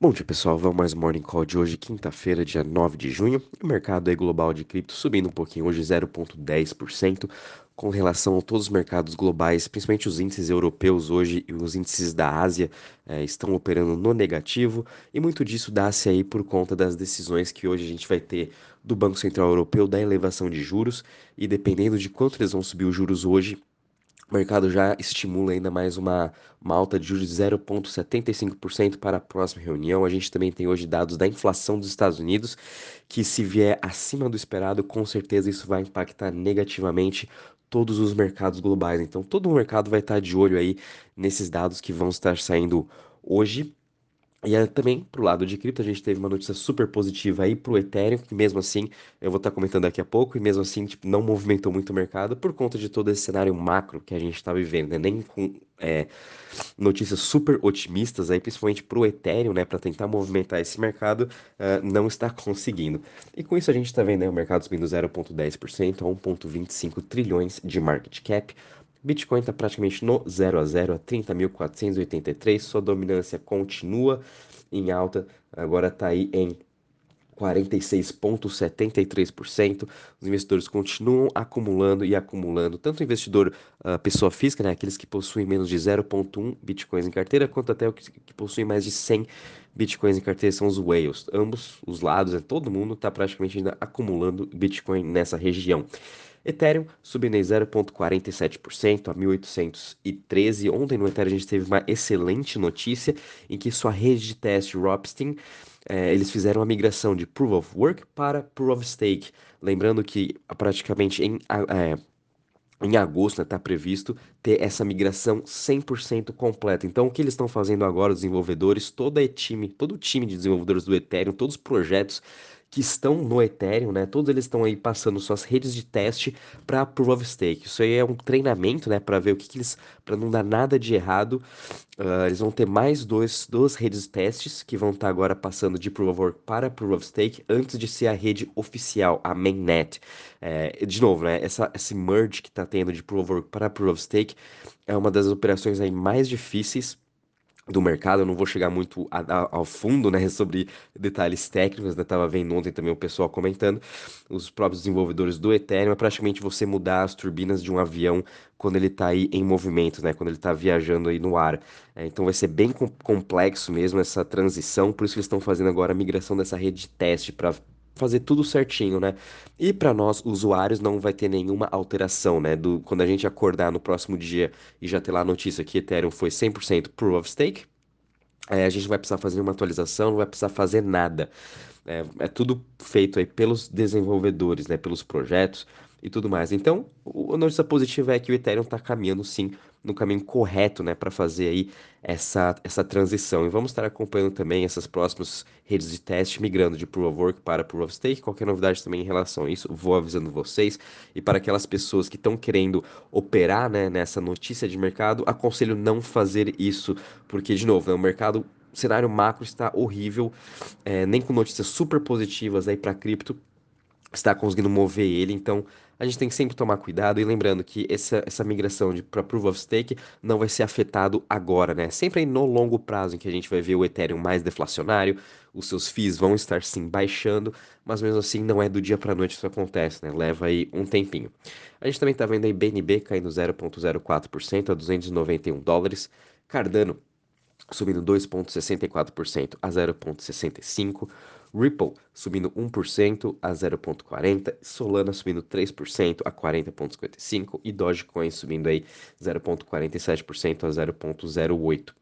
Bom dia pessoal, vamos mais Morning Call de hoje, quinta-feira, dia 9 de junho. O mercado global de cripto subindo um pouquinho hoje, 0,10%, com relação a todos os mercados globais, principalmente os índices europeus hoje e os índices da Ásia é, estão operando no negativo, e muito disso dá-se aí por conta das decisões que hoje a gente vai ter do Banco Central Europeu da elevação de juros, e dependendo de quanto eles vão subir os juros hoje, o mercado já estimula ainda mais uma, uma alta de juros de 0,75% para a próxima reunião. A gente também tem hoje dados da inflação dos Estados Unidos, que se vier acima do esperado, com certeza isso vai impactar negativamente todos os mercados globais. Então, todo o mercado vai estar de olho aí nesses dados que vão estar saindo hoje e aí, também, pro lado de cripto, a gente teve uma notícia super positiva aí pro Ethereum, que mesmo assim, eu vou estar tá comentando daqui a pouco, e mesmo assim, tipo, não movimentou muito o mercado por conta de todo esse cenário macro que a gente está vivendo, né? Nem com é, notícias super otimistas aí, principalmente pro Ethereum, né? Para tentar movimentar esse mercado, uh, não está conseguindo. E com isso a gente está vendo né, o mercado subindo 0,10% a 1,25 trilhões de market cap, Bitcoin está praticamente no 0 a 0 a 30.483, sua dominância continua em alta, agora está aí em 46,73%. Os investidores continuam acumulando e acumulando, tanto o investidor uh, pessoa física, né, aqueles que possuem menos de 0,1 bitcoins em carteira, quanto até o que, que possuem mais de 100 bitcoins em carteira, são os whales. Ambos os lados, né, todo mundo está praticamente ainda acumulando bitcoin nessa região. Ethereum subindo em 0,47% a 1.813. Ontem no Ethereum a gente teve uma excelente notícia em que sua rede de teste Ropstein é, eles fizeram a migração de Proof of Work para Proof of Stake. Lembrando que praticamente em, é, em agosto está né, previsto ter essa migração 100% completa. Então, o que eles estão fazendo agora, os desenvolvedores, todo, time, todo o time de desenvolvedores do Ethereum, todos os projetos que estão no Ethereum, né? Todos eles estão aí passando suas redes de teste para Proof of Stake. Isso aí é um treinamento, né? Para ver o que, que eles, para não dar nada de errado. Uh, eles vão ter mais dois, duas redes de testes que vão estar tá agora passando de Proof of Work para Proof of Stake antes de ser a rede oficial, a mainnet. É, de novo, né? Essa, esse merge que está tendo de Proof of Work para Proof of Stake é uma das operações aí mais difíceis do mercado, eu não vou chegar muito a, a, ao fundo, né, sobre detalhes técnicos, né, tava vendo ontem também o pessoal comentando, os próprios desenvolvedores do Ethereum, é praticamente você mudar as turbinas de um avião quando ele está aí em movimento, né, quando ele está viajando aí no ar. É, então vai ser bem complexo mesmo essa transição, por isso que eles estão fazendo agora a migração dessa rede de teste para fazer tudo certinho, né? E para nós usuários não vai ter nenhuma alteração, né? Do quando a gente acordar no próximo dia e já ter lá a notícia que Ethereum foi 100% Proof of Stake, é, a gente vai precisar fazer uma atualização, não vai precisar fazer nada. É, é tudo feito aí pelos desenvolvedores, né? Pelos projetos e tudo mais. Então, a notícia positiva é que o Ethereum está caminhando sim no caminho correto, né, para fazer aí essa, essa transição. E vamos estar acompanhando também essas próximas redes de teste migrando de Proof of Work para Proof of Stake. Qualquer novidade também em relação a isso, vou avisando vocês. E para aquelas pessoas que estão querendo operar, né, nessa notícia de mercado, aconselho não fazer isso, porque de novo, né, o mercado o cenário macro está horrível, é, nem com notícias super positivas aí para cripto está conseguindo mover ele, então a gente tem que sempre tomar cuidado e lembrando que essa, essa migração para Proof of Stake não vai ser afetado agora, né? Sempre no longo prazo em que a gente vai ver o Ethereum mais deflacionário, os seus FIIs vão estar sim baixando, mas mesmo assim não é do dia para noite que isso acontece, né? Leva aí um tempinho. A gente também está vendo aí BNB caindo 0,04% a 291 dólares, Cardano subindo 2,64% a 0,65%, Ripple subindo 1% a 0,40%, Solana subindo 3% a 40,55% e Dogecoin subindo aí 0,47% a 0,08%.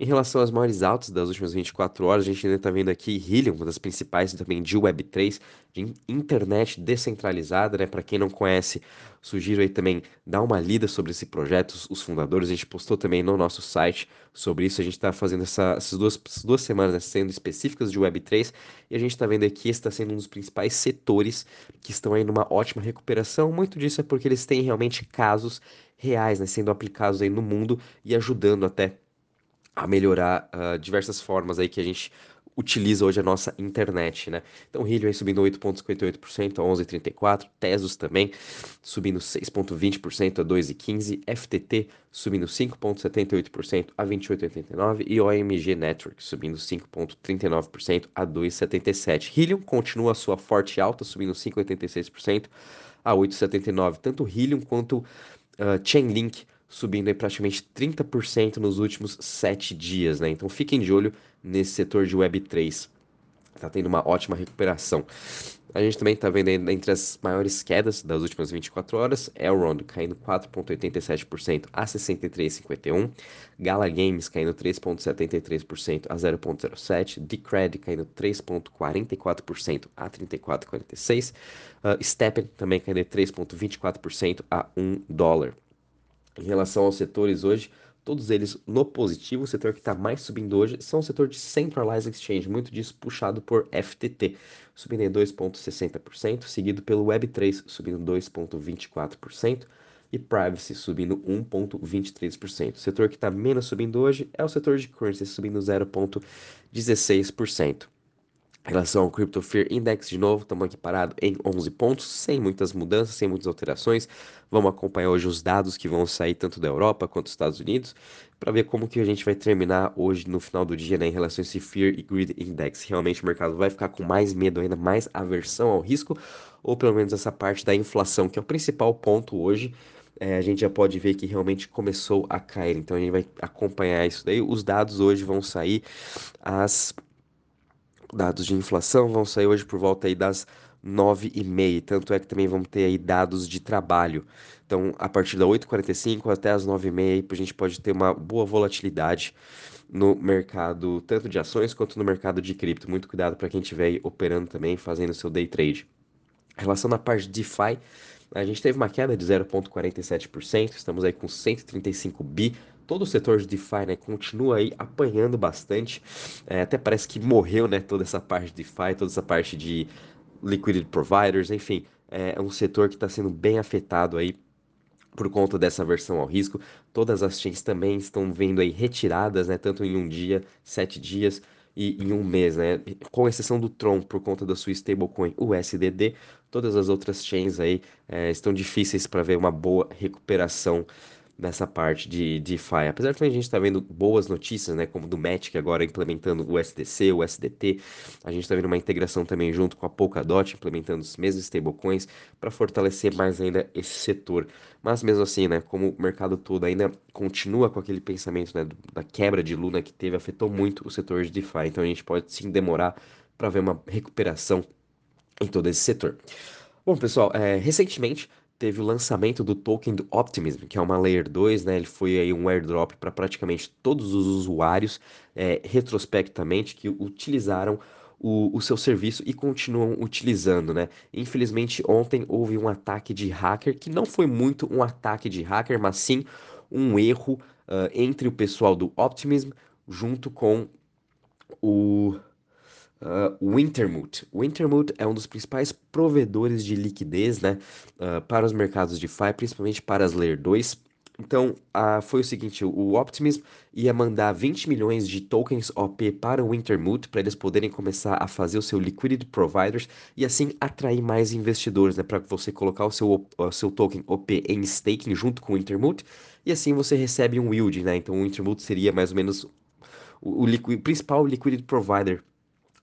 Em relação às maiores altas das últimas 24 horas, a gente ainda está vendo aqui Helium, uma das principais também de Web3, de internet descentralizada, né? Para quem não conhece, sugiro aí também dar uma lida sobre esse projeto, os fundadores, a gente postou também no nosso site sobre isso, a gente está fazendo essa, essas, duas, duas semanas né, sendo específicas de Web3, e a gente está vendo aqui, está sendo um dos principais setores que estão aí numa ótima recuperação, muito disso é porque eles têm realmente casos reais, né, sendo aplicados aí no mundo e ajudando até a melhorar uh, diversas formas aí que a gente utiliza hoje a nossa internet, né? Então, Helium aí subindo 8,58% a 11,34%, Tesos também subindo 6,20% a 2,15%, FTT subindo 5,78% a 28,89% e OMG Network subindo 5,39% a 2,77%. Helium continua a sua forte alta, subindo 5,86% a 8,79%. Tanto Helium quanto uh, Chainlink subindo aí praticamente 30% nos últimos 7 dias, né? Então fiquem de olho nesse setor de Web3. Está tendo uma ótima recuperação. A gente também está vendo entre as maiores quedas das últimas 24 horas, Elrond caindo 4,87% a 63,51%, Gala Games caindo 3,73% a 0,07%, Decred caindo 3,44% a 34,46%, uh, Steppen também caindo 3,24% a 1 dólar. Em relação aos setores hoje, todos eles no positivo. O setor que está mais subindo hoje são o setor de Centralized Exchange, muito disso puxado por FTT, subindo em 2,60%, seguido pelo Web3, subindo 2,24%, e Privacy subindo 1,23%. O setor que está menos subindo hoje é o setor de Currency, subindo 0,16%. Em relação ao Crypto Fear Index, de novo, estamos aqui parado em 11 pontos, sem muitas mudanças, sem muitas alterações. Vamos acompanhar hoje os dados que vão sair tanto da Europa quanto dos Estados Unidos, para ver como que a gente vai terminar hoje no final do dia né, em relação a esse Fear e Greed Index. Realmente o mercado vai ficar com mais medo ainda, mais aversão ao risco, ou pelo menos essa parte da inflação, que é o principal ponto hoje. É, a gente já pode ver que realmente começou a cair, então a gente vai acompanhar isso daí. Os dados hoje vão sair às dados de inflação vão sair hoje por volta aí das 9h30, tanto é que também vamos ter aí dados de trabalho. Então, a partir da 8h45 até as 9h30, a gente pode ter uma boa volatilidade no mercado, tanto de ações quanto no mercado de cripto. Muito cuidado para quem estiver operando também, fazendo seu day trade. Em relação à parte de DeFi, a gente teve uma queda de 0,47%, estamos aí com 135 bi todo o setor de DeFi, né, continua aí apanhando bastante. É, até parece que morreu, né, toda essa parte de DeFi, toda essa parte de liquidity providers, enfim, é um setor que está sendo bem afetado aí por conta dessa versão ao risco. Todas as chains também estão vendo aí retiradas, né, tanto em um dia, sete dias e em um mês, né, com exceção do Tron por conta da sua stablecoin USDD, todas as outras chains aí é, estão difíceis para ver uma boa recuperação nessa parte de DeFi. Apesar de a gente estar tá vendo boas notícias, né, como do Matic agora implementando o SDC, o SDT, a gente está vendo uma integração também junto com a Polkadot, implementando os mesmos stablecoins para fortalecer mais ainda esse setor. Mas mesmo assim, né, como o mercado todo ainda continua com aquele pensamento né, da quebra de Luna que teve, afetou muito o setor de DeFi. Então a gente pode sim demorar para ver uma recuperação em todo esse setor. Bom, pessoal, é, recentemente teve o lançamento do token do Optimism, que é uma Layer 2, né? Ele foi aí um airdrop para praticamente todos os usuários, é, que utilizaram o, o, seu serviço e continuam utilizando, né? Infelizmente, ontem houve um ataque de hacker, que não foi muito um ataque de hacker, mas sim um erro uh, entre o pessoal do Optimism junto com o Uh, Wintermute. Wintermute é um dos principais provedores de liquidez né, uh, para os mercados de DeFi, principalmente para as Layer 2. Então, uh, foi o seguinte, o Optimism ia mandar 20 milhões de tokens OP para o Wintermute, para eles poderem começar a fazer o seu Liquidity Providers e assim atrair mais investidores, né, para você colocar o seu, o seu token OP em staking junto com o Wintermute, e assim você recebe um yield, né, então o Wintermute seria mais ou menos o, o, o principal Liquidity Provider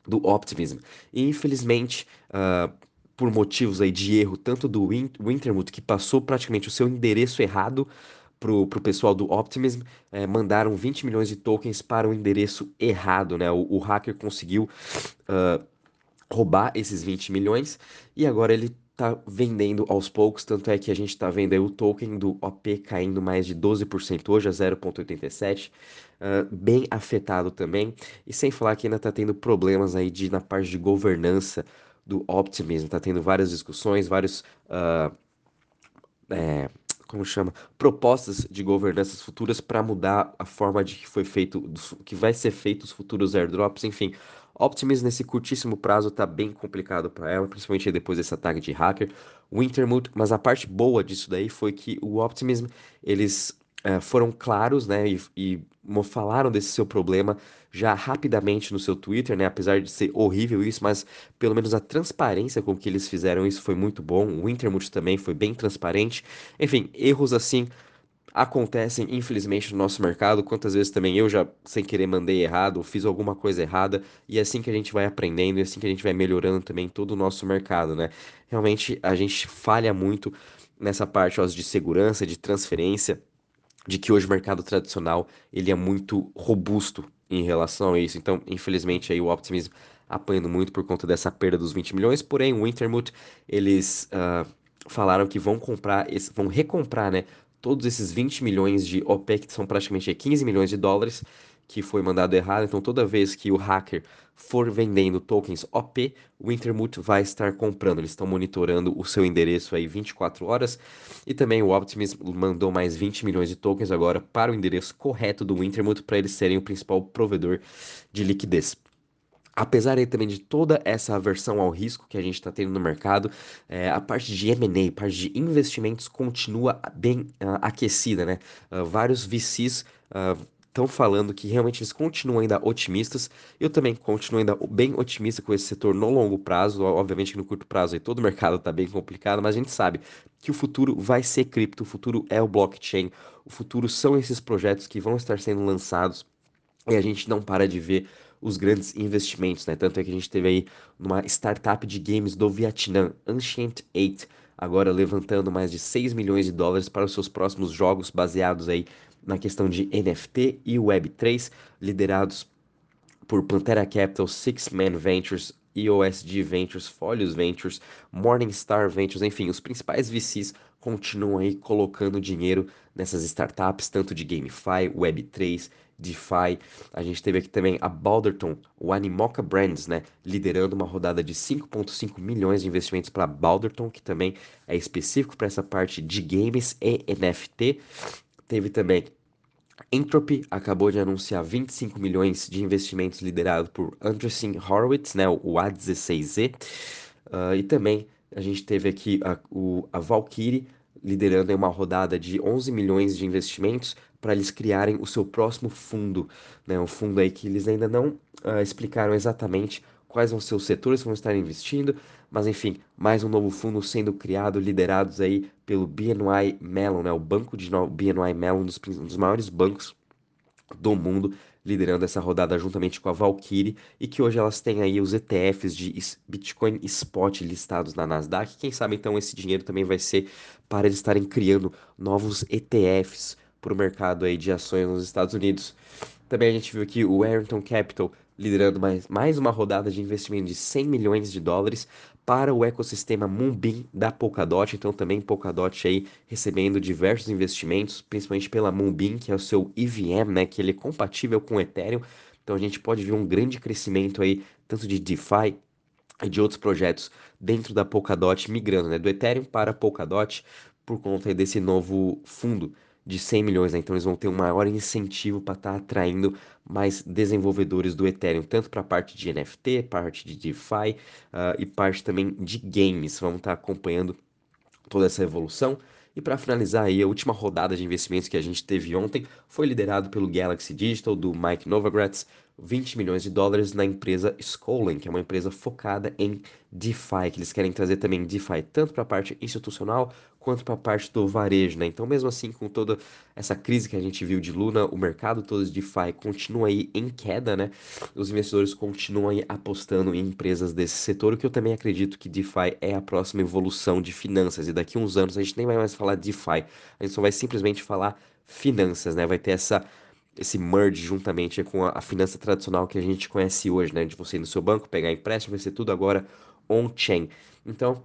do Optimism. E infelizmente, uh, por motivos aí de erro, tanto do Win Wintermute, que passou praticamente o seu endereço errado pro, pro pessoal do Optimism, é, mandaram 20 milhões de tokens para o endereço errado, né? O, o hacker conseguiu uh, roubar esses 20 milhões e agora ele tá vendendo aos poucos, tanto é que a gente tá vendo aí o token do OP caindo mais de 12% hoje a 0.87, uh, bem afetado também, e sem falar que ainda tá tendo problemas aí de, na parte de governança do Optimism, tá tendo várias discussões, vários, uh, é, como chama, propostas de governanças futuras para mudar a forma de que foi feito, que vai ser feito os futuros airdrops, enfim, Optimism nesse curtíssimo prazo tá bem complicado para ela, principalmente depois desse ataque de hacker. Wintermute, mas a parte boa disso daí foi que o Optimism, eles é, foram claros, né, e, e falaram desse seu problema já rapidamente no seu Twitter, né? Apesar de ser horrível isso, mas pelo menos a transparência com que eles fizeram isso foi muito bom. O Wintermute também foi bem transparente. Enfim, erros assim acontecem, infelizmente, no nosso mercado. Quantas vezes também eu já, sem querer, mandei errado, fiz alguma coisa errada, e é assim que a gente vai aprendendo, e é assim que a gente vai melhorando também todo o nosso mercado, né? Realmente a gente falha muito nessa parte ó, de segurança, de transferência, de que hoje o mercado tradicional ele é muito robusto em relação a isso. Então, infelizmente, aí o Optimism apanhando muito por conta dessa perda dos 20 milhões, porém o Wintermute, eles uh, falaram que vão comprar, vão recomprar, né, todos esses 20 milhões de OP, que são praticamente 15 milhões de dólares, que foi mandado errado. Então, toda vez que o hacker for vendendo tokens OP, o Intermute vai estar comprando. Eles estão monitorando o seu endereço aí 24 horas. E também o Optimism mandou mais 20 milhões de tokens agora para o endereço correto do Intermute para eles serem o principal provedor de liquidez. Apesar aí também de toda essa aversão ao risco que a gente está tendo no mercado, é, a parte de M&A, a parte de investimentos continua bem uh, aquecida, né? Uh, vários VCs estão uh, falando que realmente eles continuam ainda otimistas. Eu também continuo ainda bem otimista com esse setor no longo prazo. Obviamente que no curto prazo aí todo o mercado está bem complicado, mas a gente sabe que o futuro vai ser cripto, o futuro é o blockchain, o futuro são esses projetos que vão estar sendo lançados e a gente não para de ver os grandes investimentos, né? Tanto é que a gente teve aí uma startup de games do Vietnã, Ancient 8, agora levantando mais de 6 milhões de dólares para os seus próximos jogos baseados aí na questão de NFT e Web3, liderados por Pantera Capital, Six Man Ventures, EOSG Ventures, Folios Ventures, Morningstar Ventures, enfim, os principais VCs continuam aí colocando dinheiro nessas startups, tanto de GameFi, Web3 DeFi. A gente teve aqui também a Balderton, o Animoca Brands, né, liderando uma rodada de 5.5 milhões de investimentos para Balderton, que também é específico para essa parte de games e NFT. Teve também Entropy acabou de anunciar 25 milhões de investimentos liderado por Andreessen Horowitz, né, o A16Z. Uh, e também a gente teve aqui a, o, a Valkyrie liderando uma rodada de 11 milhões de investimentos para eles criarem o seu próximo fundo, né? Um fundo aí que eles ainda não uh, explicaram exatamente quais vão ser os setores que vão estar investindo, mas enfim, mais um novo fundo sendo criado, liderados aí pelo BNY Mellon, né? O banco de BNY Mellon, um dos, um dos maiores bancos do mundo, liderando essa rodada juntamente com a Valkyrie, e que hoje elas têm aí os ETFs de Bitcoin Spot listados na Nasdaq. Quem sabe então esse dinheiro também vai ser para eles estarem criando novos ETFs para o mercado aí de ações nos Estados Unidos. Também a gente viu aqui o Arrington Capital liderando mais, mais uma rodada de investimento de 100 milhões de dólares para o ecossistema Moonbeam da Polkadot. Então também Polkadot aí recebendo diversos investimentos, principalmente pela Moonbeam, que é o seu EVM, né, que ele é compatível com o Ethereum. Então a gente pode ver um grande crescimento aí, tanto de DeFi e de outros projetos dentro da Polkadot, migrando né, do Ethereum para Polkadot por conta desse novo fundo de 100 milhões, né? Então eles vão ter um maior incentivo para estar tá atraindo mais desenvolvedores do Ethereum, tanto para a parte de NFT, parte de DeFi uh, e parte também de games. Vamos estar tá acompanhando toda essa evolução. E para finalizar aí, a última rodada de investimentos que a gente teve ontem foi liderado pelo Galaxy Digital, do Mike Novogratz, 20 milhões de dólares na empresa Skolen, que é uma empresa focada em DeFi, que eles querem trazer também DeFi tanto para a parte institucional quanto para a parte do varejo, né? Então, mesmo assim, com toda essa crise que a gente viu de Luna, o mercado todo de DeFi continua aí em queda, né? Os investidores continuam aí apostando em empresas desse setor, o que eu também acredito que DeFi é a próxima evolução de finanças, e daqui a uns anos a gente nem vai mais falar DeFi, a gente só vai simplesmente falar finanças, né? Vai ter essa esse merge juntamente com a, a, finança tradicional que a gente conhece hoje, né? De você ir no seu banco, pegar empréstimo, vai ser tudo agora on-chain. Então,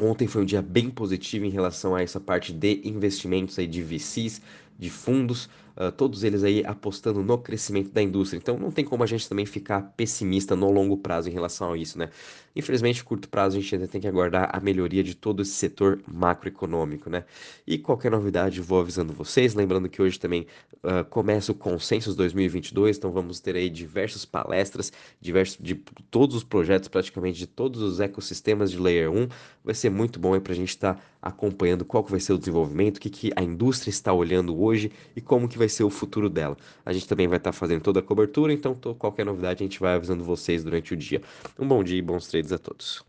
ontem foi um dia bem positivo em relação a essa parte de investimentos aí de VCs, de fundos, uh, todos eles aí apostando no crescimento da indústria. Então, não tem como a gente também ficar pessimista no longo prazo em relação a isso, né? Infelizmente, curto prazo, a gente ainda tem que aguardar a melhoria de todo esse setor macroeconômico, né? E qualquer novidade, vou avisando vocês. Lembrando que hoje também uh, começa o Consensus 2022, então vamos ter aí diversas palestras, diversos, de todos os projetos, praticamente de todos os ecossistemas de Layer 1. Vai ser muito bom aí para a gente estar tá acompanhando qual que vai ser o desenvolvimento, o que, que a indústria está olhando hoje e como que vai ser o futuro dela. A gente também vai estar tá fazendo toda a cobertura, então qualquer novidade a gente vai avisando vocês durante o dia. Um bom dia e bons trades a todos.